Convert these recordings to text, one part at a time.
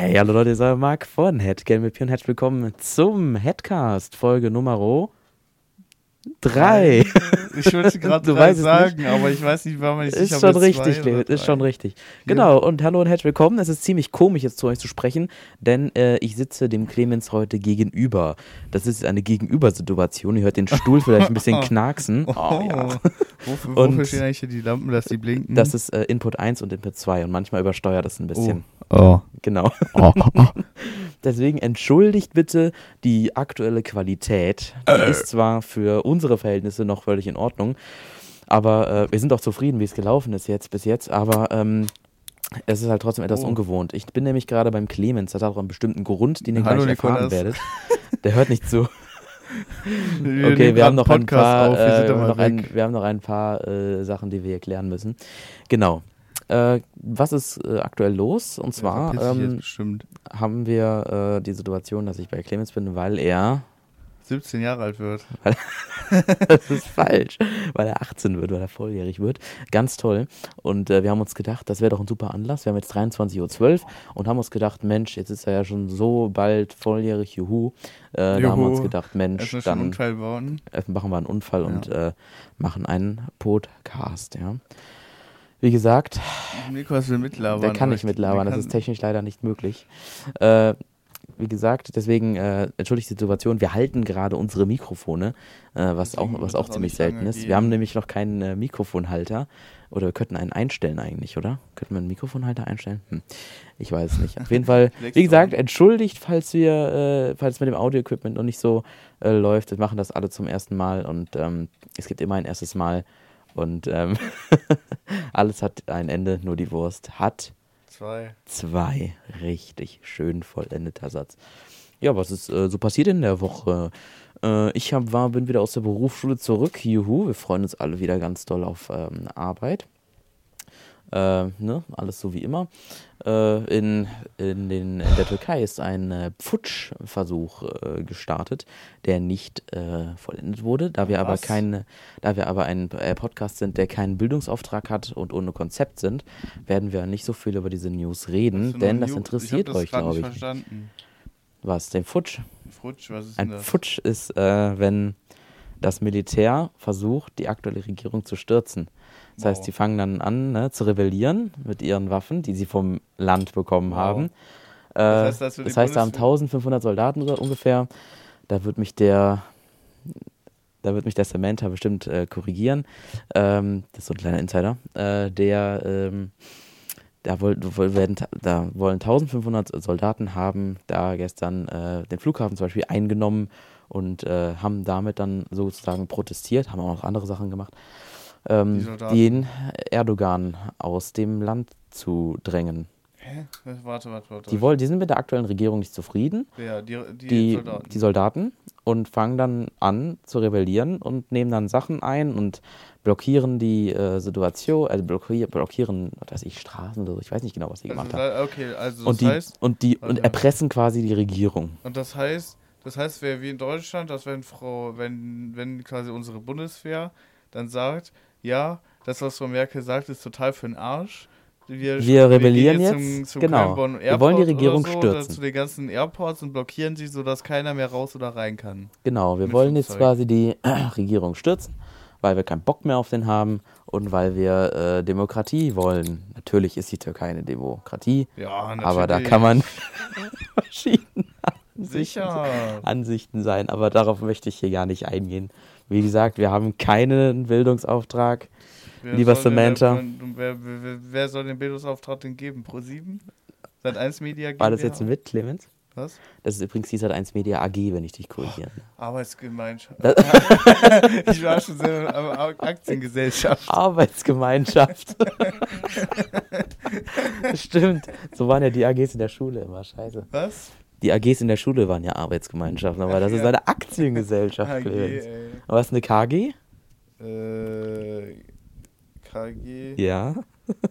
Hey, hallo Leute, ich bin Marc von Headgame mit und herzlich willkommen zum Headcast, Folge Nummer 3. Ich wollte gerade sagen, aber ich weiß nicht, warum ich Ist schon richtig, Levit, ist schon richtig. Genau, und hallo und herzlich willkommen. Es ist ziemlich komisch, jetzt zu euch zu sprechen, denn äh, ich sitze dem Clemens heute gegenüber. Das ist eine Gegenübersituation. Ihr hört den Stuhl vielleicht ein bisschen knacksen. Oh, ja. Wofür, wofür stehen eigentlich hier die Lampen, dass die blinken? Das ist äh, Input 1 und Input 2 und manchmal übersteuert das ein bisschen. Oh. Oh. Genau. Oh. Deswegen entschuldigt bitte die aktuelle Qualität. Die äh. ist zwar für unsere Verhältnisse noch völlig in Ordnung, aber äh, wir sind auch zufrieden, wie es gelaufen ist jetzt bis jetzt. Aber ähm, es ist halt trotzdem etwas oh. ungewohnt. Ich bin nämlich gerade beim Clemens, das hat auch einen bestimmten Grund, den ihr Hallo, gleich erfahren Nikolas. werdet. Der hört nicht zu. Wir okay, wir haben noch ein paar, auf, wir, äh, noch ein, wir, haben noch ein paar äh, Sachen, die wir erklären müssen. Genau. Äh, was ist äh, aktuell los? Und zwar ähm, haben wir äh, die Situation, dass ich bei Clemens bin, weil er 17 Jahre alt wird. das ist falsch, weil er 18 wird, weil er volljährig wird. Ganz toll. Und äh, wir haben uns gedacht, das wäre doch ein super Anlass. Wir haben jetzt 23.12 Uhr und haben uns gedacht, Mensch, jetzt ist er ja schon so bald volljährig, juhu. Äh, juhu. Da haben wir uns gedacht, Mensch, dann machen wir einen Unfall ja. und äh, machen einen Podcast, ja. Wie gesagt, Nikos will mitlabern. Der kann nicht mitlabern, das ist technisch leider nicht möglich. Äh, wie gesagt, deswegen äh, entschuldigt die Situation. Wir halten gerade unsere Mikrofone, äh, was auch, was auch ziemlich selten ist. Wir haben nämlich noch keinen äh, Mikrofonhalter. Oder wir könnten einen einstellen eigentlich, oder? Könnten wir einen Mikrofonhalter einstellen? Hm. Ich weiß es nicht. Auf jeden Fall, wie gesagt, entschuldigt, falls wir, äh, falls mit dem Audio-Equipment noch nicht so äh, läuft. Wir machen das alle zum ersten Mal und ähm, es gibt immer ein erstes Mal. Und ähm, alles hat ein Ende, nur die Wurst hat Zwei. Zwei. Richtig schön vollendeter Satz. Ja, was ist äh, so passiert in der Woche? Äh, ich hab, war, bin wieder aus der Berufsschule zurück. Juhu, wir freuen uns alle wieder ganz doll auf ähm, Arbeit. Äh, ne? Alles so wie immer. Äh, in, in, den, in der Türkei ist ein äh, Pfutschversuch äh, gestartet, der nicht äh, vollendet wurde. Da wir, aber keine, da wir aber ein äh, Podcast sind, der keinen Bildungsauftrag hat und ohne Konzept sind, werden wir nicht so viel über diese News reden, denn das interessiert euch, glaube ich. Verstanden. Was, den Pfutsch? Pfutsch, was ist ein das? Pfutsch ist, wenn das Militär versucht, die aktuelle Regierung zu stürzen. Das wow. heißt, die fangen dann an ne, zu rebellieren mit ihren Waffen, die sie vom Land bekommen wow. haben. Äh, das heißt, das heißt da haben 1500 Soldaten ungefähr. Da wird mich der, da wird mich der Samantha bestimmt äh, korrigieren. Ähm, das ist so ein kleiner Insider. Äh, der, ähm, da, woll, werden, da wollen 1500 Soldaten haben da gestern äh, den Flughafen zum Beispiel eingenommen und äh, haben damit dann sozusagen protestiert, haben auch noch andere Sachen gemacht ähm, den Erdogan aus dem Land zu drängen. Hä? Warte, warte, warte. Die, wollen, die sind mit der aktuellen Regierung nicht zufrieden. Ja, die, die, die, Soldaten. die Soldaten. Und fangen dann an zu rebellieren und nehmen dann Sachen ein und blockieren die äh, Situation, also blockieren, blockieren, was weiß ich, Straßen oder so. Ich weiß nicht genau, was sie also gemacht haben. Okay, also das und die, heißt, und die und erpressen quasi die Regierung. Und das heißt, das heißt, wäre wie in Deutschland, dass wenn Frau, wenn, wenn quasi unsere Bundeswehr dann sagt, ja, das, was Frau Merkel sagt, ist total für den Arsch. Wir, wir rebellieren jetzt. Zum, zum genau. wir wollen die Regierung so, stürzen. Zu den ganzen Airports und blockieren sie, sodass keiner mehr raus oder rein kann. Genau, wir wollen jetzt quasi die äh, Regierung stürzen, weil wir keinen Bock mehr auf den haben und weil wir äh, Demokratie wollen. Natürlich ist die Türkei eine Demokratie, ja, natürlich. aber da kann man verschiedene Ansichten, Ansichten sein, aber darauf möchte ich hier gar nicht eingehen. Wie gesagt, wir haben keinen Bildungsauftrag. Wer Lieber Samantha. Den, wer, wer, wer, soll den Bildungsauftrag denn geben? Pro 7? Seit 1 Media GmbH? War das jetzt mit, Clemens? Was? Das ist übrigens die Sat 1 Media AG, wenn ich dich korrigiere. Oh, Arbeitsgemeinschaft. ich war schon sehr aber Aktiengesellschaft. Arbeitsgemeinschaft. Stimmt. So waren ja die AGs in der Schule immer. Scheiße. Was? Die AGs in der Schule waren ja Arbeitsgemeinschaften, aber das ist eine Aktiengesellschaft. AG, aber was ist eine KG? Äh, KG? Ja.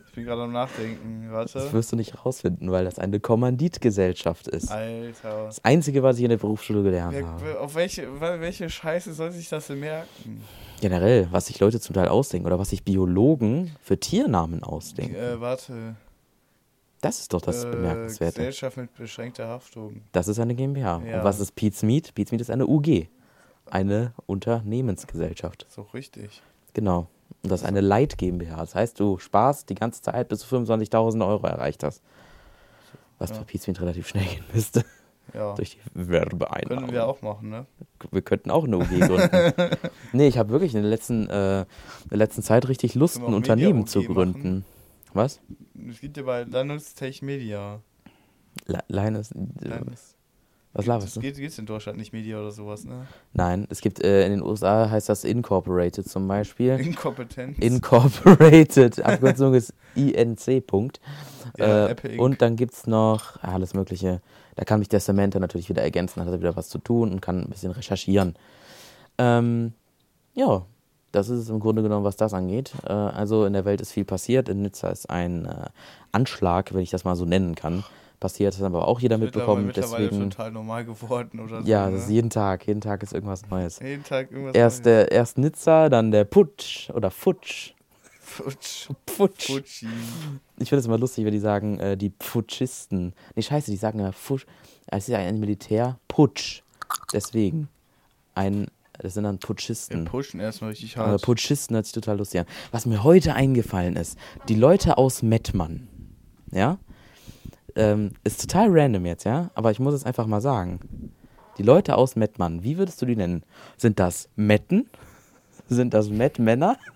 Ich bin gerade am Nachdenken. Warte. Das wirst du nicht rausfinden, weil das eine Kommanditgesellschaft ist. Alter. Das Einzige, was ich in der Berufsschule gelernt Wer, habe. Auf welche, welche Scheiße soll sich das denn merken? Generell, was sich Leute zum Teil ausdenken oder was sich Biologen für Tiernamen ausdenken. Äh, warte. Das ist doch das äh, Bemerkenswerte. Gesellschaft mit beschränkter Haftung. Das ist eine GmbH. Ja. Und was ist Pete's Meat? Pete's Meat ist eine UG. Eine Unternehmensgesellschaft. So richtig. Genau. Und das ist eine Leit GmbH. Das heißt, du sparst die ganze Zeit, bis du 25.000 Euro erreicht hast. Was Ja. bei Pete's Meat relativ schnell gehen müsste. Ja. Durch die Werbeeinnahmen. Können wir auch machen, ne? Wir könnten auch eine UG gründen. nee, ich habe wirklich in der letzten, äh, in der letzten Zeit richtig Lust, ein Unternehmen zu gründen. Was? Es gibt ja bei Linus Tech Media. Le- Linus, äh, Linus. was laberst du? geht, geht's in Deutschland nicht Media oder sowas, ne? Nein, es gibt äh, in den USA heißt das Incorporated zum Beispiel. Inkompetenz. Incorporated, Abkürzung ist INC. Punkt. Ja, äh, Apple Inc. und dann gibt es noch alles Mögliche. Da kann mich der Samantha natürlich wieder ergänzen, hat er wieder was zu tun und kann ein bisschen recherchieren. Ähm, ja, das ist es im Grunde genommen, was das angeht. Äh, also in der Welt ist viel passiert. In Nizza ist ein äh, Anschlag, wenn ich das mal so nennen kann, passiert. Das hat aber auch jeder mitbekommen. mittlerweile Deswegen, total normal geworden oder so. ja, ne? das ist jeden Tag. Jeden Tag ist irgendwas Neues. jeden Tag irgendwas Erst, Neues. der, erst Nizza, dann der Putsch oder Futsch. Futsch. Putsch. Futschi. Ich finde es immer lustig, wenn die sagen, äh, die Putschisten. Nee, scheiße, die sagen ja Fusch. Es ist ja ein Militärputsch. Deswegen. Ein, das sind dann Wir Putschisten. pushen erstmal richtig Aber hart. Putschisten hört sich total lustig an. Was mir heute eingefallen ist, die Leute aus Mettmann, ja, ähm, ist total random jetzt, ja, aber ich muss es einfach mal sagen. Die Leute aus Mettmann, wie würdest du die nennen? Sind das Metten? Sind das Mettmänner?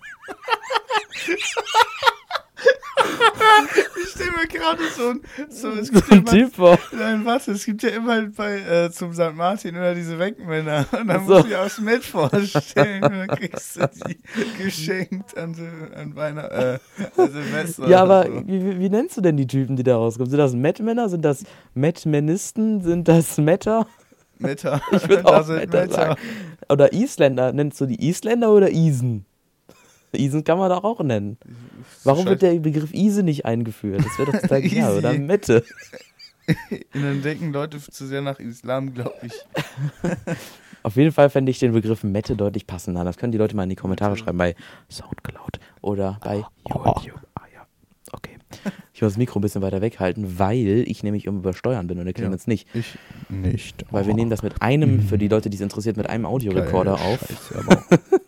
ich stelle mir gerade so ein. So, es So gibt ja ein immer, Typ vor. Nein, warte, es gibt ja immer bei äh, zum St. Martin immer diese Wegmänner. Und dann So. musst du dir aus Met vorstellen. und dann kriegst du die geschenkt an, an Weihnachten. Äh, an Silvester. Ja, oder aber So. wie, wie- nennst du denn die Typen, die da rauskommen? Sind das Mettmänner? Sind das Mettmänisten? Sind das Metter? Meta. Ich würde auch Metter Meta. sagen. Oder Isländer? Nennst du die Isländer oder Isen? Isen kann man doch auch nennen. Warum wird der Begriff Ise nicht eingeführt? Das wäre doch total klar, oder? Mette. Und dann denken Leute zu sehr nach Islam, glaube ich. Auf jeden Fall fände ich den Begriff Mette deutlich passender. Das können die Leute mal in die Kommentare schreiben bei Soundcloud oder bei YouTube. Ah ja, okay. Ich muss das Mikro ein bisschen weiter weghalten, weil ich nämlich um über Steuern bin und der Clemens nicht. Ich nicht. Weil wir nehmen das mit einem, für die Leute, die es interessiert, mit einem Audiorekorder auf.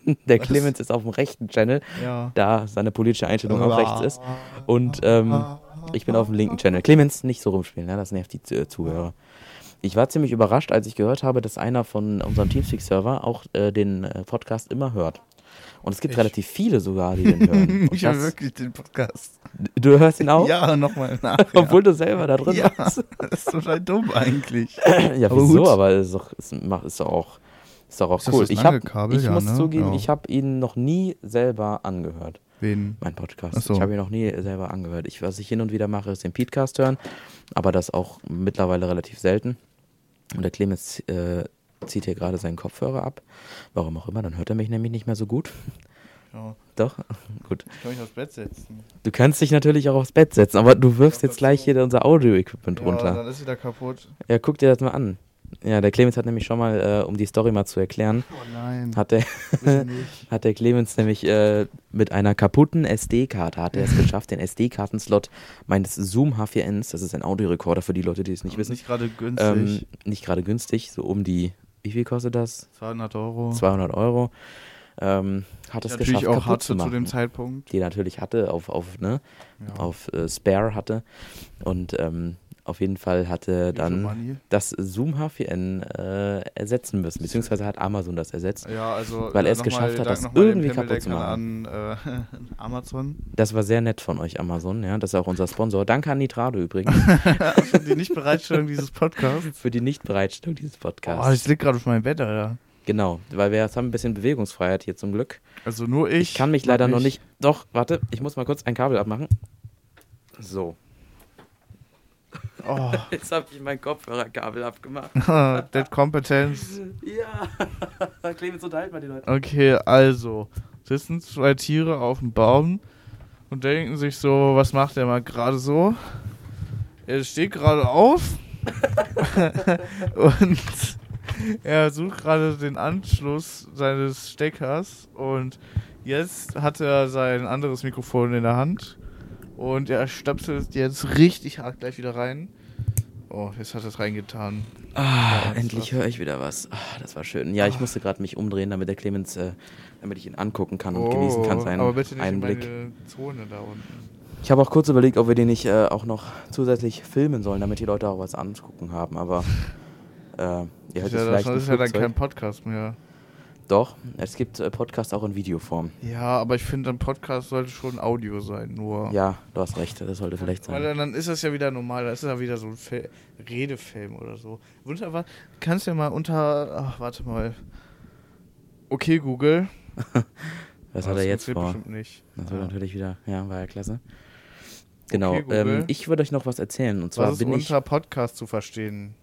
Der Was? Clemens ist auf dem rechten Channel, Ja. da seine politische Einstellung auch rechts ist. Und ähm, ich bin auf dem linken Channel. Clemens, nicht so rumspielen, ne? das nervt die äh, Zuhörer. Ich war ziemlich überrascht, als ich gehört habe, dass einer von unserem Teamspeak-Server auch äh, den äh, Podcast immer hört. Und es gibt Ich. relativ viele sogar, die den hören. Ich höre wirklich den Podcast. du hörst ihn auch? Ja, nochmal nach. Obwohl du selber da drin ja, warst. das ist total dumm eigentlich. Ja, Aber wieso? gut. Aber ist doch, ist, mach- ist doch auch, ist doch auch Ist cool. das ich hab, Kabel? ich Ja, muss ne? zugeben, ich habe ihn noch nie selber angehört, Wen? meinen Podcast. So. Ich habe ihn noch nie selber angehört. Ich, was ich hin und wieder mache, ist den Podcast hören, aber das auch mittlerweile relativ selten. Und der Clemens äh, zieht hier gerade seinen Kopfhörer ab. Warum auch immer, dann hört er mich nämlich nicht mehr so gut. Ja, Doch, gut. ich kann mich aufs Bett setzen. Du kannst dich natürlich auch aufs Bett setzen, aber du wirfst jetzt gleich hier unser Audio-Equipment Ja, runter. dann ist wieder kaputt. Ja, guck dir das mal an. Ja, der Clemens hat nämlich schon mal, äh, um die Story mal zu erklären, Oh nein. hat der, hat der Clemens nämlich äh, mit einer kaputten SD-Karte, hat er es geschafft, den SD-Kartenslot meines Zoom H4Ns, das ist ein Audiorekorder für die Leute, die es nicht wissen, Nicht gerade günstig. ähm, nicht gerade günstig, so um die, wie viel kostet das? 200 Euro. 200 Euro. Ähm, hat es Natürlich geschafft, auch kaputt zu hatte zu machen. dem Zeitpunkt. die natürlich hatte, auf, auf, ne, Ja. auf äh, Spare hatte. Und ähm, auf jeden Fall hatte dann das Zoom H4n äh, ersetzen müssen, beziehungsweise hat Amazon das ersetzt. Ja, also Weil er es geschafft hat, das irgendwie kaputt zu Pimmeldeckern An äh, Amazon. Das war sehr nett von euch, Amazon, ja. Das ist auch unser Sponsor. Danke an Nitrado übrigens also die Nichtbereitstellung dieses Podcasts. für die Nichtbereitstellung dieses Oh, Podcasts. ich lieg gerade auf meinem Bett, Alter. genau, weil wir jetzt haben ein bisschen Bewegungsfreiheit hier zum Glück. Also nur ich. Ich kann mich leider noch nicht. Doch, warte, ich muss mal kurz ein Kabel abmachen. So, Oh, jetzt habe ich mein Kopfhörerkabel abgemacht. Dead Competence. Ja, Clemens, unterhalt mal die Leute. Okay, also. Sitzen zwei Tiere auf dem Baum und denken sich so, was macht der mal gerade so? Er steht gerade auf und er sucht gerade den Anschluss seines Steckers und jetzt hat er sein anderes Mikrofon in der Hand Und er stöpselt jetzt richtig hart gleich wieder rein. Oh, jetzt hat er es reingetan. Ah, Ja, endlich höre ich wieder was. Ah, das war schön. Ja, ich musste gerade mich umdrehen, damit der Clemens, äh, damit ich ihn angucken kann und genießen kann seinen Oh, aber bitte nicht Einblick. in meine Zone da unten. Ich habe auch kurz überlegt, ob wir den nicht äh, auch noch zusätzlich filmen sollen, damit die Leute auch was angucken haben, aber äh, ihr hört Das es ist, ja, das ist ja dann kein Podcast mehr. Doch, es gibt äh, Podcasts auch in Videoform. Ja, aber ich finde, ein Podcast sollte schon Audio sein, nur. Ja, du hast recht, das sollte vielleicht Weil sein. dann ist das ja wieder normal, da ist ja wieder so ein Fil Redefilm oder so. Wunderbar. Kannst ja mal unter. Ach, warte mal. Okay, Google. Was hat er das jetzt vor? Bestimmt nicht. Das wird Ja. natürlich wieder, ja, war ja klasse. Genau, Okay, ähm, ich würde euch noch was erzählen. Und zwar Was ist bin ich. unter Podcast zu verstehen?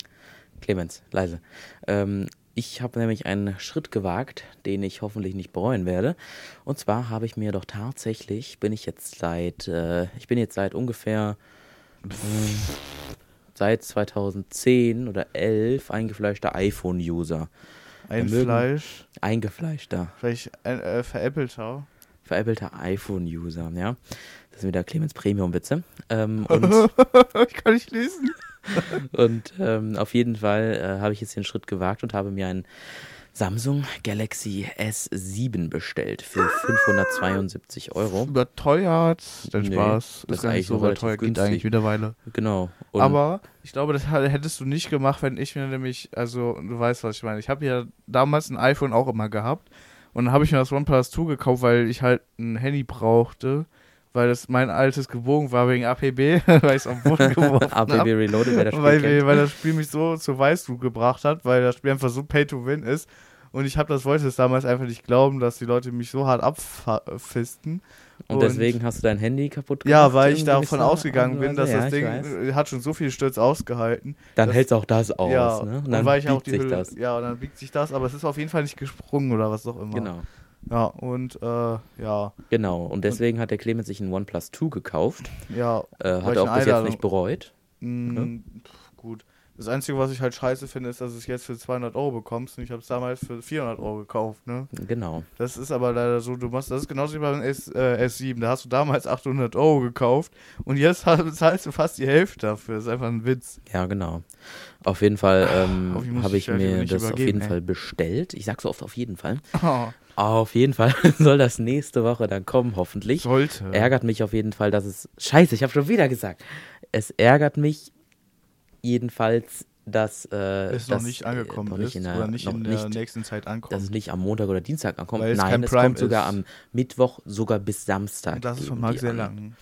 Clemens, leise. Ähm, ich habe nämlich einen Schritt gewagt, den ich hoffentlich nicht bereuen werde. Und zwar habe ich mir doch tatsächlich, bin ich jetzt seit, äh, ich bin jetzt seit ungefähr äh, seit 2010 oder 11 eingefleischter iPhone-User. Ein mögen- Fleisch, Eingefleischter, vielleicht äh, äh, veräppelter. veräppelter iPhone-User, ja. Das sind wieder Clemens Premium-Witze. Ähm, und ich kann nicht lesen. Und ähm, auf jeden Fall äh, habe ich jetzt den Schritt gewagt und habe mir einen Samsung Galaxy S7 bestellt für 572 Euro. Überteuert. Dein Nee, Spaß. das ist so eigentlich relativ überteuert. Geht günstig. eigentlich mittlerweile. Genau. Und Aber ich glaube, das hättest du nicht gemacht, wenn ich mir nämlich, also du weißt, was ich meine. Ich habe ja damals ein iPhone auch immer gehabt und dann habe ich mir das OnePlus 2 gekauft, weil ich halt ein Handy brauchte, weil das mein altes gebogen war wegen APB, weil ich es am Boden geworfen APB habe. Reloaded, wer das Spiel Weil, weil das Spiel mich so zur Weißglut gebracht hat, weil das Spiel einfach so Pay-to-Win ist. Und ich habe das wollte es damals einfach nicht glauben, dass die Leute mich so hart abfisten. Und, und- deswegen hast du dein Handy kaputt gemacht? Ja, weil ich davon ausgegangen bin, dass ja, das Ding äh, hat schon so viel Stürz ausgehalten. Dann hält auch das aus, ja, ne? Und und dann weil ich auch biegt die sich Hülle, das. Ja, und dann biegt sich das, aber es ist auf jeden Fall nicht gesprungen oder was auch immer. Genau. Ja, und äh, ja, Genau. Und deswegen hat der Clemens sich ein OnePlus 2 gekauft. ja, Äh, hat er auch bis jetzt nicht bereut. mh, pf, gut. Das Einzige, was ich halt scheiße finde, ist, dass du es jetzt für 200 Euro bekommst und ich habe es damals für 400 Euro gekauft, ne? Genau. Das ist aber leider so, du machst, das ist genauso wie beim S, äh, S7, da hast du damals 800 Euro gekauft und jetzt zahlst du fast die Hälfte dafür, das ist einfach ein Witz. Ja, genau. Auf jeden Fall ähm, die muss habe ich ich halt mir das auf jeden ey. Fall bestellt. Ich sag so oft auf jeden Fall. Oh, Auf jeden Fall soll das nächste Woche dann kommen, hoffentlich. sollte. Ärgert mich auf jeden Fall, dass es. Scheiße, ich habe schon wieder gesagt. Es ärgert mich jedenfalls, dass. Äh, es noch dass, nicht äh, angekommen noch ist in der, oder nicht noch in der nicht, nächsten Zeit ankommt. dass es nicht am Montag oder Dienstag ankommt. Es Nein, kein es Prime kommt sogar ist. am Mittwoch, sogar bis Samstag. und das ist mal die sehr an. lang.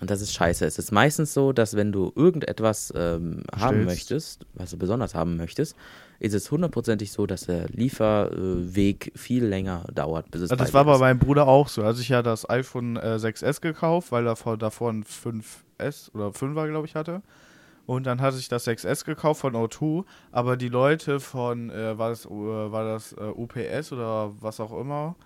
Und das ist scheiße. Es ist meistens so, dass wenn du irgendetwas ähm, haben möchtest, was du besonders haben möchtest, ist es hundertprozentig so, dass der Lieferweg viel länger dauert, bis es Also das war bei meinem Bruder auch so. Also ich ja das iPhone äh, 6S gekauft, weil davor, davor ein 5S oder 5er, glaube ich, hatte. Und dann hatte ich das 6S gekauft von O2, aber die Leute von, äh, war das, äh, war das äh, UPS oder was auch immer,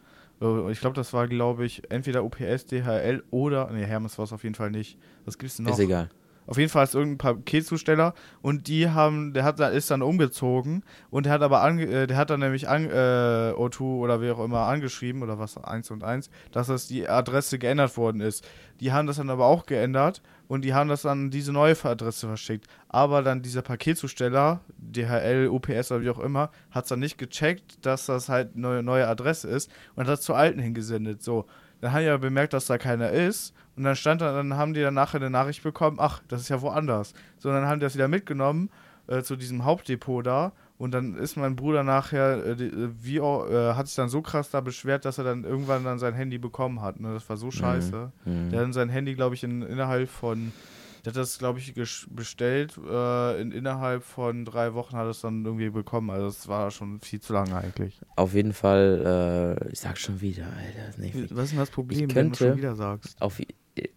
äh, ich glaube, das war, glaube ich, entweder UPS, DHL oder, nee, Hermes war es auf jeden Fall nicht. Was gibt's denn noch? Ist egal. Auf jeden Fall ist irgendein Paketzusteller und die haben, der hat, ist dann umgezogen und der hat aber, ange, äh, der hat dann nämlich an, äh, O2 oder wie auch immer angeschrieben oder was, 1 und 1, dass das die Adresse geändert worden ist. Die haben das dann aber auch geändert und die haben das dann an diese neue Adresse verschickt. Aber dann dieser Paketzusteller, DHL, UPS oder wie auch immer, hat es dann nicht gecheckt, dass das halt eine neue, neue Adresse ist und hat das zur alten hingesendet. So. Dann haben die aber bemerkt, dass da keiner ist. Und dann stand da, dann haben die dann nachher eine Nachricht bekommen, ach, das ist ja woanders. So, dann haben die das wieder mitgenommen äh, zu diesem Hauptdepot da. Und dann ist mein Bruder nachher, äh, die, äh, wie auch, äh, hat sich dann so krass da beschwert, dass er dann irgendwann dann sein Handy bekommen hat. Ne? Das war so scheiße. Mhm. Der hat dann sein Handy, glaube ich, in, innerhalb von, der hat das, glaube ich, gesch- bestellt. Äh, in, innerhalb von drei Wochen hat er es dann irgendwie bekommen. Also es war schon viel zu lange eigentlich. Auf jeden Fall, äh, ich sag schon wieder, Alter. ist nicht- Was ist denn das Problem, Ich wenn du könnte- schon wieder sagst? Auf,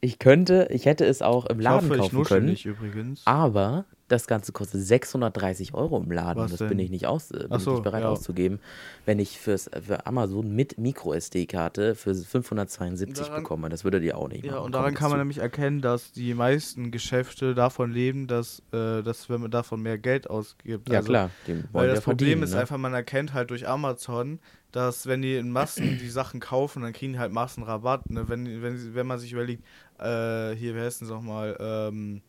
ich könnte, ich hätte es auch im Ich Laden hoffe, ich kaufen nuschel können. nicht übrigens. Aber Das Ganze kostet 630 Euro im Laden. Was das denn? bin ich nicht, aus, äh, bin so, nicht bereit ja. auszugeben. Wenn ich fürs, für Amazon mit Micro-SD-Karte für 572 Daran- bekomme. Das würdet ihr auch nicht Ja, machen. und daran Kommt kann man zu. nämlich erkennen, dass die meisten Geschäfte davon leben, dass, äh, dass wenn man davon mehr Geld ausgibt. Ja, also, klar. Die Weil ja das Problem ist ne? einfach, man erkennt halt durch Amazon, dass wenn die in Massen die Sachen kaufen, dann kriegen die halt Massenrabatt. Ne? Wenn, wenn, wenn man sich überlegt, äh, hier, wie heißt es nochmal, ähm,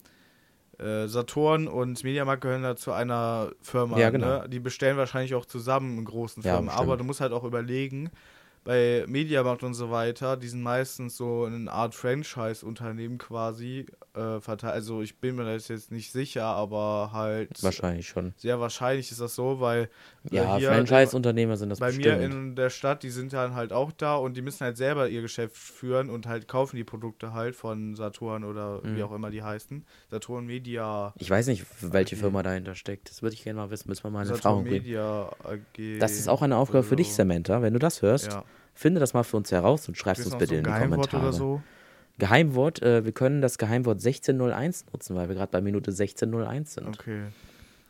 äh, Saturn und Mediamarkt gehören da zu einer Firma. Ja, genau. ne? Die bestellen wahrscheinlich auch zusammen in großen Ja, Firmen. bestimmt. aber du musst halt auch überlegen, bei Mediamarkt und so weiter, die sind meistens so eine Art Franchise-Unternehmen quasi äh, verteilt. Also ich bin mir da jetzt nicht sicher, aber halt Wahrscheinlich schon. sehr wahrscheinlich ist das so, weil äh, Ja, Franchise-Unternehmer sind das bei bestimmt. mir in der Stadt, die sind dann halt auch da und die müssen halt selber ihr Geschäft führen und halt kaufen die Produkte halt von Saturn oder Mhm. wie auch immer die heißen. Saturn Media. ich weiß nicht, welche AG. Firma dahinter steckt. Das würde ich gerne mal wissen. Müssen wir mal in Saturn Erfahrung. Media AG. Das ist auch eine Aufgabe für dich. Samantha. Wenn du das hörst, Ja. Finde das mal für uns heraus und schreib es uns bitte so in die Geheimwort Kommentare. oder so? Geheimwort, äh, wir können das Geheimwort 1601 nutzen, weil wir gerade bei Minute 1601 sind. Okay.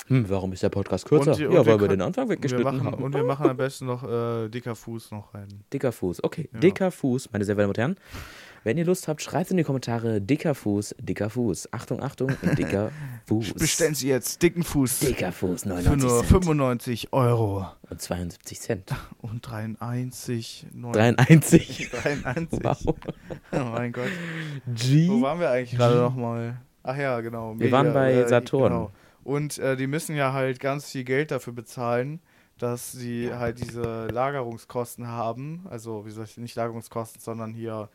Hm, warum ist der Podcast kürzer? Die- ja, weil wir können- den Anfang weggeschnitten machen, haben. und wir machen am besten noch äh, dicker Fuß noch rein. Dicker Fuß, okay. Ja. Dicker Fuß, meine sehr verehrten Damen und Herren. Wenn ihr Lust habt, schreibt in die Kommentare dicker Fuß, dicker Fuß. Achtung, Achtung, dicker Fuß. Bestellen Sie jetzt dicken Fuß Dicker Fuß, für 99 nur Cent 95 Euro und 72 Cent. und 83, 9, 83. 83. Wow. Oh mein Gott. G. Wo waren wir eigentlich gerade nochmal? Ach ja, genau. Wir waren bei äh, Saturn. Genau. Und äh, die müssen ja halt ganz viel Geld dafür bezahlen, dass sie halt diese Lagerungskosten haben. Also, wie soll ich, nicht Lagerungskosten, sondern hier,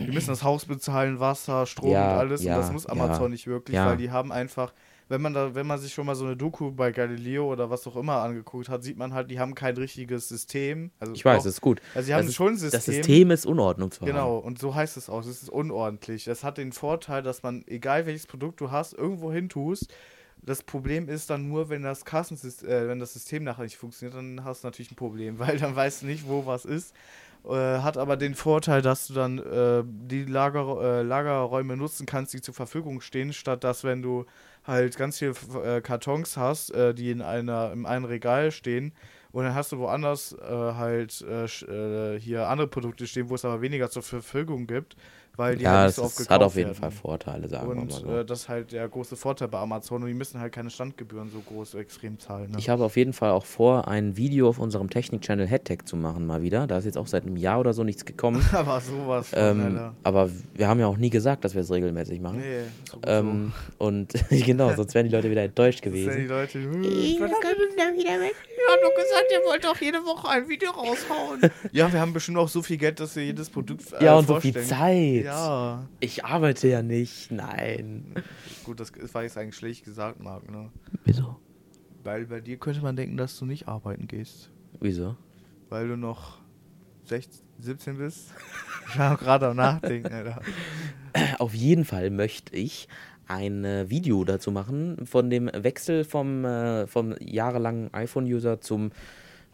die müssen das Haus bezahlen, Wasser, Strom Ja, und alles. ja, und das muss Amazon ja, nicht wirklich, weil die haben einfach, wenn man da, wenn man sich schon mal so eine Doku bei Galileo oder was auch immer angeguckt hat, sieht man halt, die haben kein richtiges System. Also Ich weiß, auch, ist gut. Also, sie haben das ist, schon ein System. Das System ist Unordnung zu haben. Genau, und so heißt es auch. Es ist unordentlich. Das hat den Vorteil, dass man, egal welches Produkt du hast, irgendwo hin tust. Das Problem ist dann nur, wenn das Kassensystem, äh, wenn das System nachher nicht funktioniert, dann hast du natürlich ein Problem, weil dann weißt du nicht, wo was ist. Äh, hat aber den Vorteil, dass du dann äh, die Lager, äh, Lagerräume nutzen kannst, die zur Verfügung stehen, statt dass, wenn du halt ganz viele äh, Kartons hast, äh, die in einer in einem Regal stehen und dann hast du woanders äh, halt äh, hier andere Produkte stehen, wo es aber weniger zur Verfügung gibt, weil die ja, halt das nicht so oft gekauft hat auf jeden werden. Fall Vorteile, sagen wir mal Und so. äh, das ist halt der große Vorteil bei Amazon und die müssen halt keine Standgebühren so groß extrem zahlen. Ne? Ich habe auf jeden Fall auch vor, ein Video auf unserem Technik-Channel Headtech zu machen, mal wieder. Da ist jetzt auch seit einem Jahr oder so nichts gekommen. aber sowas von, ähm, aber wir haben ja auch nie gesagt, dass wir es regelmäßig machen. Nee, so Ähm, und genau, sonst wären die Leute wieder enttäuscht so. Das sind die gewesen. Leute, "Hm, was Ihr habt doch gesagt, ihr wollt doch jede Woche ein Video raushauen. ja, wir haben bestimmt auch so viel Geld, dass wir jedes Produkt äh, Ja, und so viel vorstellen. Zeit. Ja. Ich arbeite ja nicht. Nein. Gut, das war jetzt eigentlich schlecht gesagt, Marc, ne? Wieso? Weil bei dir könnte man denken, dass du nicht arbeiten gehst. Wieso? Weil du noch 16, 17 bist. Ich war gerade am Nachdenken, Alter. Auf jeden Fall möchte ich ein äh, Video dazu machen von dem Wechsel vom, äh, vom jahrelangen iPhone-User zum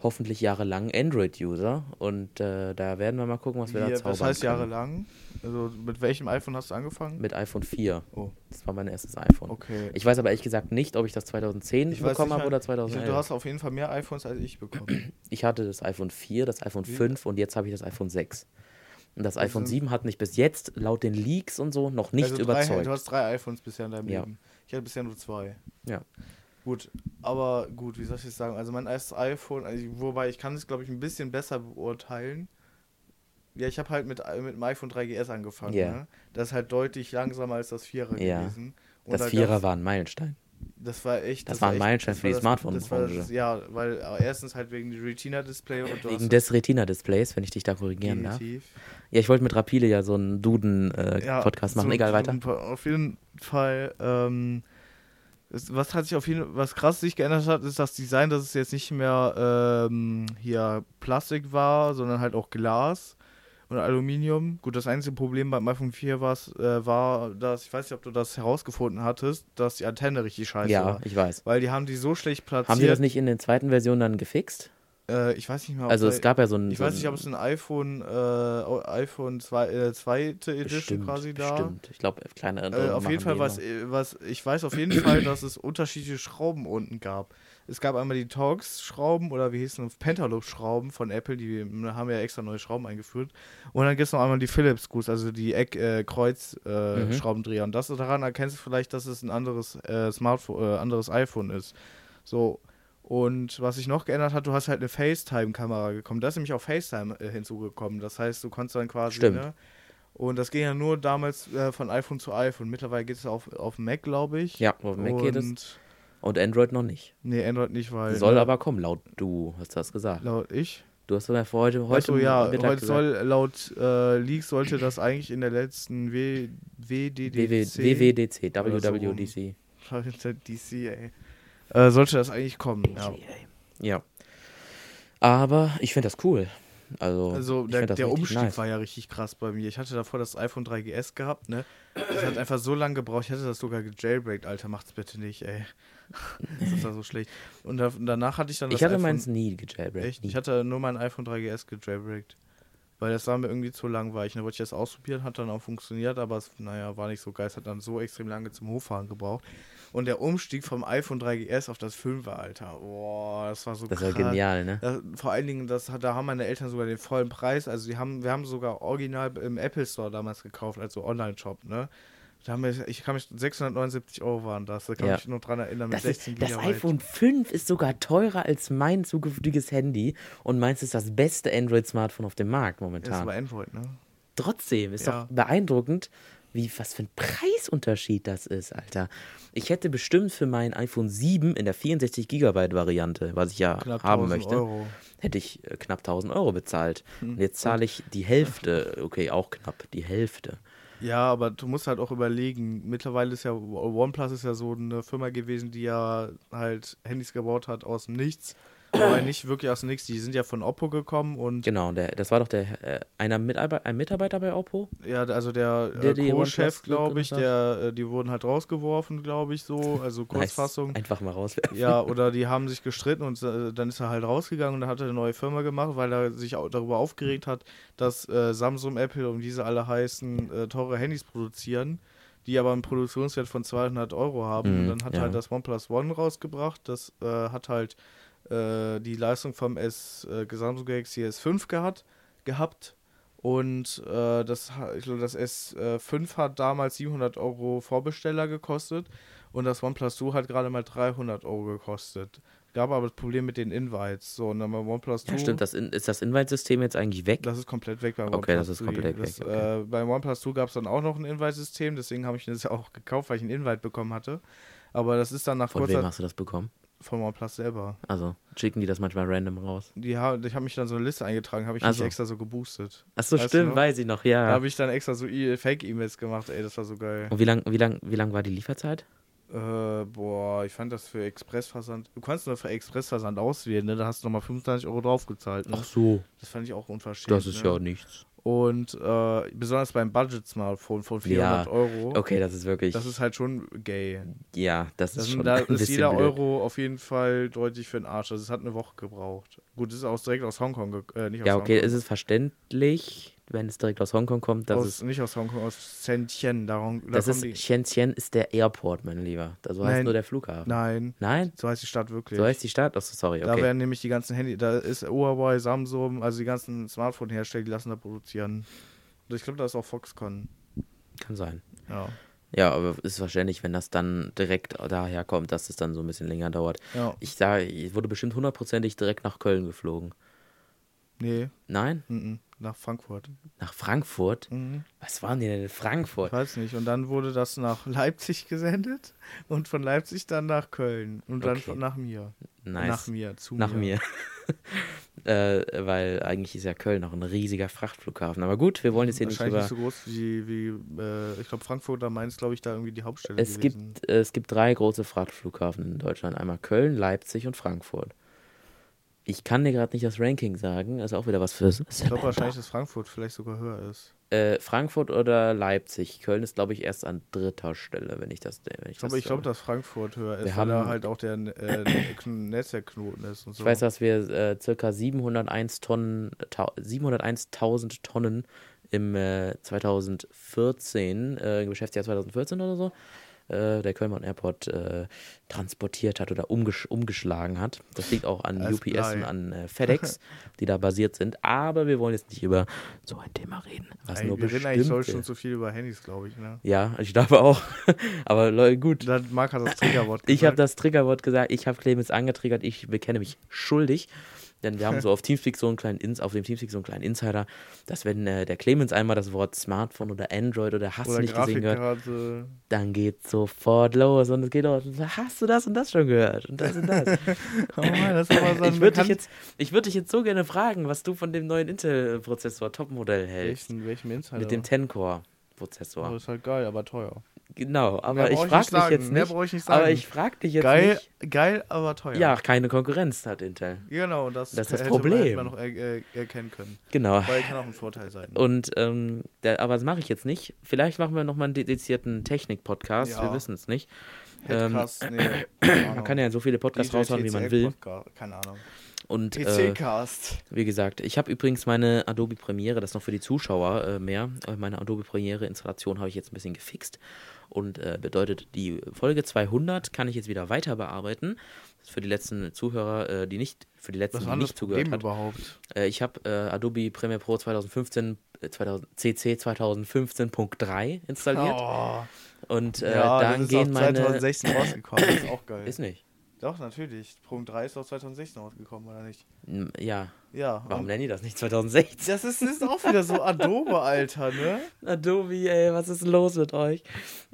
hoffentlich jahrelangen Android-User. Und äh, da werden wir mal gucken, was wir da Wie, zaubern das heißt können. jahrelang? Also mit welchem iPhone hast du angefangen? Mit iPhone 4. Oh, Das war mein erstes iPhone. okay. Ich weiß aber ehrlich gesagt nicht, ob ich das 2010 Ich bekommen habe oder Ich, 2011. du hast auf jeden Fall mehr iPhones als ich bekommen. Ich hatte das iPhone 4, das iPhone Wie? 5 und jetzt habe ich das iPhone 6. Und das Das iPhone sind- 7 hat mich bis jetzt, laut den Leaks und so, noch nicht also drei, überzeugt. du hast drei iPhones bisher in deinem Ja. Leben. Ich hatte bisher nur zwei. Ja. Gut, aber gut, wie soll ich das sagen? Also mein erstes iPhone, also wobei ich kann es glaube ich ein bisschen besser beurteilen. Ja, ich habe halt mit, mit dem iPhone 3GS angefangen. Ja. Ne? Das ist halt deutlich langsamer als das 4er Ja. gewesen. Und Das da Vierer gab's- war ein Meilenstein. Das war echt. Das war ein echt- Meilenstein das für die das- Smartphone-Branche. das Ja, weil äh, erstens halt wegen Retina-Display und Wegen des Retina-Displays, wenn ich dich da korrigieren darf. Ja, ich wollte mit Rapile ja so einen Duden-Podcast machen. so- Egal, so weiter. Auf jeden Fall, ähm, was hat sich auf jeden was krass sich geändert hat, ist das Design, dass es jetzt nicht mehr ähm, hier Plastik war, sondern halt auch Glas und Aluminium. Gut, das einzige Problem beim iPhone 4 war's, äh, war, dass, ich weiß nicht, ob du das herausgefunden hattest, dass die Antenne richtig scheiße Ja, war. ich weiß. Weil die haben die so schlecht platziert. Haben sie das nicht in den zweiten Versionen dann gefixt? Äh, ich weiß nicht mehr, ob Also es gab ja so ein. Ich so weiß nicht, ob es ein iPhone, äh, iPhone 2, äh, zweite Edition bestimmt, quasi da. Bestimmt. Ich glaube, kleine Äh, auf jeden Fall, was, äh, was ich weiß auf jeden Fall, dass es unterschiedliche Schrauben unten gab. Es gab einmal die Torx-Schrauben oder wie hießen es, Pentaloop-Schrauben von Apple, die haben ja extra neue Schrauben eingeführt. Und dann gibt es noch einmal die Philips-Screws, also die Eck-Kreuz-Schraubendreher. Äh, Mhm. Schraubendreher. Und das daran erkennst du vielleicht, dass es ein anderes äh, Smartphone, äh, anderes iPhone ist. So. Und was sich noch geändert hat, du hast halt eine FaceTime-Kamera gekommen. Da ist nämlich auch FaceTime äh, hinzugekommen. Das heißt, du konntest dann quasi, Stimmt. ne? Und das ging ja nur damals äh, von iPhone zu iPhone. Mittlerweile geht es auf, auf Mac, glaube ich. Ja, auf Mac geht es. Und- Und Android noch nicht. Nee, Android nicht, weil. Soll ne, aber kommen, laut du hast das gesagt. Laut ich? Du hast doch vor heute, heute Achso, ja, Mittag heute gesagt. soll laut äh, Leaks sollte das eigentlich in der letzten w WW, WDDC. WWDC, Oder so. WWDC. DC, ey. Äh, sollte das eigentlich kommen, ja. Ja. Aber ich finde das cool. Also, Also der, der Umstieg nice. war ja richtig krass bei mir. Ich hatte davor das iPhone 3GS gehabt, ne? Das hat einfach so lange gebraucht. Ich hätte das sogar gejailbreakt, Alter. Macht's bitte nicht, ey. Das ist ja so schlecht. Und da, danach hatte ich dann das Ich hatte iPhone, meins nie gejailbreakt. Echt? nie. Ich hatte nur mein iPhone 3GS gejailbreakt. Weil das war mir irgendwie zu langweilig. Da wollte ich das ausprobieren, hat dann auch funktioniert, aber es, naja, war nicht so geil. Es hat dann so extrem lange zum Hochfahren gebraucht. Und der Umstieg vom iPhone 3GS auf das 5er, Alter. Boah, das war so das krass. war genial, ne? Das, vor allen Dingen, das, da haben meine Eltern sogar den vollen Preis. Also die haben, wir haben sogar original im Apple Store damals gekauft, also Online-Shop, ne? Da haben wir, ich kann mich, 679 Euro waren das. Da kann Ja. ich mich noch dran erinnern, mit Das, ist, 16 das Gigabyte. iPhone 5 ist sogar teurer als mein zukünftiges Handy und meins ist das beste Android-Smartphone auf dem Markt ist momentan. aber Android, ne? Trotzdem ist Ja. doch beeindruckend, wie was für ein Preisunterschied das ist, Alter. Ich hätte bestimmt für mein iPhone 7 in der 64 GB Variante, was ich ja Knapp haben 1000 möchte, Euro. hätte ich äh, knapp 1000 Euro bezahlt. Hm. Und jetzt zahle ich die Hälfte, okay, auch knapp die Hälfte. Ja, aber du musst halt auch überlegen, mittlerweile ist ja OnePlus ist ja so eine Firma gewesen, die ja halt Handys gebaut hat aus dem Nichts. Aber nicht wirklich aus Nichts. Die sind ja von Oppo gekommen und Genau, der, das war doch der äh, einer Mitarbeiter, ein Mitarbeiter bei Oppo. ja, also der, Der äh, Co-Chef, glaube ich, der, äh, die wurden halt rausgeworfen, glaube ich, so, also Kurzfassung. Nice. Einfach mal rauswerfen. Ja, oder die haben sich gestritten und äh, dann ist er halt rausgegangen und dann hat er eine neue Firma gemacht, weil er sich auch darüber aufgeregt hat, dass äh, Samsung, Apple und wie sie alle heißen, äh, teure Handys produzieren, die aber einen Produktionswert von 200 Euro haben. Mhm, und dann hat ja. halt das OnePlus One rausgebracht, das äh, hat halt äh, die Leistung vom S, äh, Samsung Galaxy S5 gehabt, gehabt. Und äh, das, ich glaube, das S5 hat damals 700 Euro Vorbesteller gekostet und das OnePlus 2 hat gerade mal 300 Euro gekostet. Gab aber das Problem mit den Invites. So, und dann beim OnePlus 2. Ja, stimmt, das in, ist das Invite-System jetzt eigentlich weg? Das ist komplett weg beim Okay, das OnePlus ist komplett 2. Das, weg, okay. äh, beim OnePlus 2 gab es dann auch noch ein Invite-System, deswegen habe ich das ja auch gekauft, weil ich einen Invite bekommen hatte. Aber das ist dann nach Von wem kurzer hast du das bekommen? Von OnePlus selber. Also, schicken die das manchmal random raus? Die, ha- ich habe mich dann so eine Liste eingetragen, habe ich Ach nicht so. extra so geboostet. Achso, Weißt du stimmt, weiß ich noch, Da ja. habe ich dann extra so Fake-E-Mails gemacht, ey, das war so geil. Und wie lang, wie lang, wie lang war die Lieferzeit? Äh, boah, ich fand das für Expressversand. Du kannst nur für Expressversand auswählen, ne? Da hast du nochmal 25 Euro draufgezahlt. Ne? so. Das fand ich auch unverschämt. Das ist ne? ja nichts. Und äh, besonders beim Budget-Smartphone von 400 Ja, Euro. Okay, das ist wirklich. Das ist halt schon gay. ja, das ist Das schon sind, da ist jeder blöd. Euro auf jeden Fall deutlich für den Arsch. Also es hat eine Woche gebraucht. Gut, das ist auch direkt aus Hongkong, äh, nicht aus Ja, okay, Hongkong. ist es verständlich, wenn es direkt aus Hongkong kommt, dass aus, es. nicht aus Hongkong, aus Shenzhen. Darum, da Das ist, die, Shenzhen ist der Airport, mein Lieber. Das heißt Nein. nur der Flughafen. Nein, Nein? so heißt die Stadt wirklich. So heißt die Stadt? Achso, sorry, Da okay. werden nämlich die ganzen Handy, da ist Huawei, Samsung, also die ganzen Smartphone-Hersteller, die lassen da produzieren. Und ich glaube, da ist auch Foxconn. Kann sein. Ja. Ja, aber ist wahrscheinlich, wenn das dann direkt daher kommt, dass es dann so ein bisschen länger dauert. Ja. Ich sage, ich wurde bestimmt hundertprozentig direkt nach Köln geflogen. Nee, Nein? mhm. Nach Frankfurt. Nach Frankfurt? Mhm. Was waren die denn in Ich Frankfurt? weiß nicht. Und dann wurde das nach Leipzig gesendet und von Leipzig dann nach Köln und dann Okay. von nach mir. Nice. Nach mir, zu Nach mir. mir. äh, weil eigentlich ist ja Köln noch ein riesiger Frachtflughafen. Aber gut, wir wollen jetzt hier nicht Wahrscheinlich über. nicht so groß wie, wie äh, ich glaube, Frankfurt oder Mainz, glaube ich, da irgendwie die Hauptstelle Es gewesen. gibt, äh, es gibt drei große Frachtflughafen in Deutschland. Einmal Köln, Leipzig und Frankfurt. Ich kann dir gerade nicht das Ranking sagen. Ist auch wieder was fürs Ich glaube wahrscheinlich, dass Frankfurt vielleicht sogar höher ist. Äh, Frankfurt oder Leipzig? Köln ist, glaube ich, erst an dritter Stelle, wenn ich das. Wenn ich glaube, das, ich glaub, äh, dass Frankfurt höher ist, Wir weil da halt auch der äh, Kn- Netzwerkknoten ist und so. Ich weiß, dass wir äh, circa 701 Tonnen, tau 701.000 Tonnen im äh, 2014, äh, im Geschäftsjahr 2014 oder so, äh, der Köln Airport äh, transportiert hat oder umgesch umgeschlagen hat. Das liegt auch an UPS und an äh, FedEx, die da basiert sind. Aber wir wollen jetzt nicht über so ein Thema reden. Was Ey, nur wir reden eigentlich schon zu viel über Handys, glaube ich. Ne? Ja, ich glaube auch. Aber Leute, gut. Dann Marc hat das Triggerwort gesagt. Ich habe das Triggerwort gesagt, ich habe Clemens angetriggert, ich bekenne mich schuldig. Denn wir haben so auf Teamspeak so einen kleinen Ins auf dem Teamspeak so einen kleinen Insider, dass wenn äh, der Clemens einmal das Wort Smartphone oder Android oder hast du nicht gesehen gehört, Grafikkarte. dann geht sofort los und es geht auch, hast du das und das schon gehört und das und das. Oh Mann, das ist aber so ich würde dich, jetzt, ich würd dich jetzt so gerne fragen, was du von dem neuen Intel-Prozessor Topmodell hältst. Welchen, welchem Insider? Mit dem 10-Core-Prozessor. Oh, ist halt geil, aber teuer. Genau, aber Mehr ich frage dich sagen, jetzt Mehr nicht. brauche ich nicht sagen. Aber ich frage dich jetzt geil, nicht. geil, aber teuer. Ja, keine Konkurrenz hat Intel. Genau, das, Das ist das Problem. hätte man noch er, er, erkennen können. Genau. Weil kann auch ein Vorteil sein. Und ähm, der, aber das mache ich jetzt nicht. Vielleicht machen wir nochmal einen dedizierten Technik-Podcast. Ja. Wir wissen es nicht. Ähm, Headcast, nee, keine Man kann ja so viele Podcasts raushauen, wie man will. Keine Ahnung. Und äh, PC-Cast. wie gesagt, ich habe übrigens meine Adobe Premiere, das noch für die Zuschauer äh, mehr. äh, Meine Adobe Premiere Installation habe ich jetzt ein bisschen gefixt. Und äh, bedeutet, die Folge 200 kann ich jetzt wieder weiter bearbeiten. Für die letzten Zuhörer, äh, die nicht, für die letzten, die nicht zugehört hat. überhaupt? Äh, ich habe äh, Adobe Premiere Pro 2015, äh, 2000, CC 2015.3 installiert. Oh, Und äh, ja, dann gehen meine. 2016 rausgekommen. Ist auch geil. Ist nicht. Doch, natürlich. Punkt 3 ist auch 2016 rausgekommen, oder nicht? N- Ja. Ja. Warum nennen die das nicht 2016? Das ist, ist auch wieder so Adobe, Alter, ne? Adobe, ey, was ist los mit euch?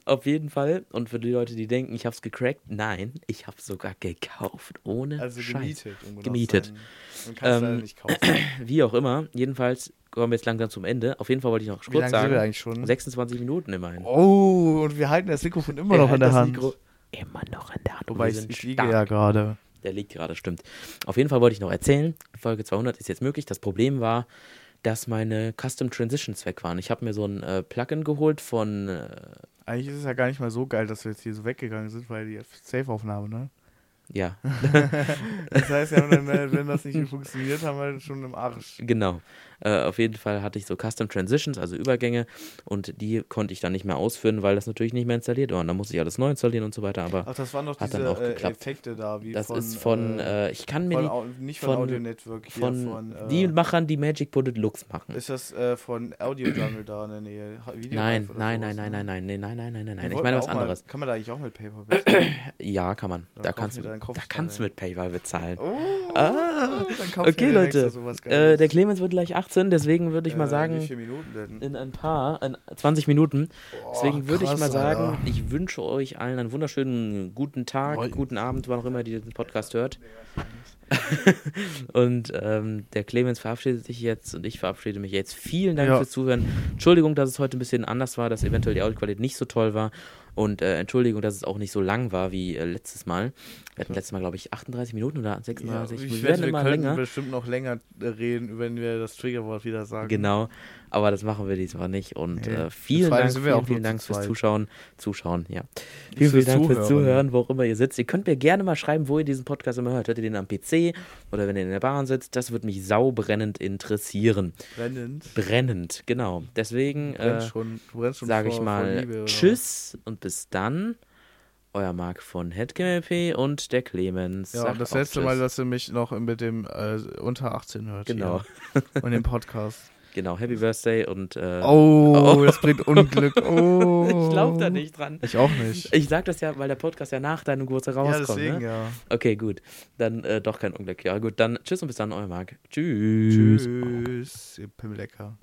Auf jeden Fall. Und für die Leute, die denken, ich hab's gecrackt, nein, ich hab's sogar gekauft. Ohne Also Scheiß. gemietet. um genau Gemietet. Man kann es Ähm, leider nicht kaufen. Wie auch immer. Jedenfalls kommen wir jetzt langsam zum Ende. Auf jeden Fall wollte ich noch Wie kurz lange sind wir sagen. eigentlich schon? 26 Minuten immerhin. Oh, und wir halten das Mikrofon immer Er noch in der Hand. Mikro Immer noch in der Hand. Wobei ich, ich liege stark. ja gerade. Der liegt gerade, stimmt. Auf jeden Fall wollte ich noch erzählen, Folge 200 ist jetzt möglich. Das Problem war, dass meine Custom Transitions weg waren. Ich habe mir so ein äh, Plugin geholt von, äh, Eigentlich ist es ja gar nicht mal so geil, dass wir jetzt hier so weggegangen sind, weil die Safe-Aufnahme, ne? Ja, Das heißt ja, wenn, wenn das nicht funktioniert, haben wir schon im Arsch. genau. Äh, auf jeden Fall hatte ich so Custom Transitions, also Übergänge, und die konnte ich dann nicht mehr ausführen, weil das natürlich nicht mehr installiert war. Und dann musste ich alles neu installieren und so weiter. Aber Ach, das waren doch diese dann auch äh, geklappt. Effekte da, wie das von... ist von, äh, äh, ich kann mir von nicht, Au- nicht von, von- Audio Network hier, von, von... äh, die Machern, die Magic Bullet Lux machen. ist das äh, von Audio Jungle da in der Nähe? Video Nein, nein, nein, ne? nein, nein, nein, nein, nein, nein, nein, Die nein. Ich meine was auch mal- anderes. Kann man da eigentlich auch mit bezahlen? Ja, kann man. Da kannst, du, kauf da ich kannst du mit PayPal bezahlen. Oh, Ah, Okay, Leute. Äh, der Clemens wird gleich 18, deswegen würde ich mal Äh, sagen, Wie viele Minuten denn? in ein paar, in 20 Minuten. Deswegen würde ich mal sagen, Alter. ich wünsche euch allen einen wunderschönen guten Tag, Moin. guten Abend, wann auch immer ihr diesen Podcast hört. und ähm, der Clemens verabschiedet sich jetzt und ich verabschiede mich jetzt. Vielen Dank Ja. fürs Zuhören. Entschuldigung, dass es heute ein bisschen anders war, dass eventuell die Audioqualität nicht so toll war. Und äh, Entschuldigung, dass es auch nicht so lang war wie äh, letztes Mal. Wir hatten letztes Mal, glaube ich, 38 Minuten oder Ja, 36. ich wir wette, werden wir länger. bestimmt noch länger äh, reden, wenn wir das Triggerwort wieder sagen. Genau, aber das machen wir diesmal nicht. Und Nee. äh, vielen Dank, vielen, auch vielen Dank fürs. Zuschauen. Zuschauen, ja. Vielen, vielen Dank fürs Zuhören. Zuhören, wo auch immer ihr sitzt. Ihr könnt mir gerne mal schreiben, wo ihr diesen Podcast immer hört. Hört ihr den am PC oder wenn ihr in der Bahn sitzt? Das würde mich saubrennend interessieren. Brennend. Brennend, genau. Deswegen äh, sage ich mal Liebe, Tschüss und bis dann. Euer Marc von HeadGMLP und der Clemens. Ja, und das letzte. Mal, dass ihr mich noch mit dem äh, unter 18 hört. Genau, Hier. Und dem Podcast. Genau. Happy Birthday und äh, Oh, Oh. das bringt Unglück. Oh. ich glaube da nicht dran. Ich auch nicht. Ich sag das ja, weil der Podcast ja nach deinem Geburtstag Ja, rauskommt. deswegen, ne? ja. Okay, gut. Dann äh, doch kein Unglück. Ja, gut, dann tschüss und bis dann, euer Marc. Tschüss. Tschüss, ihr Pimmellecker.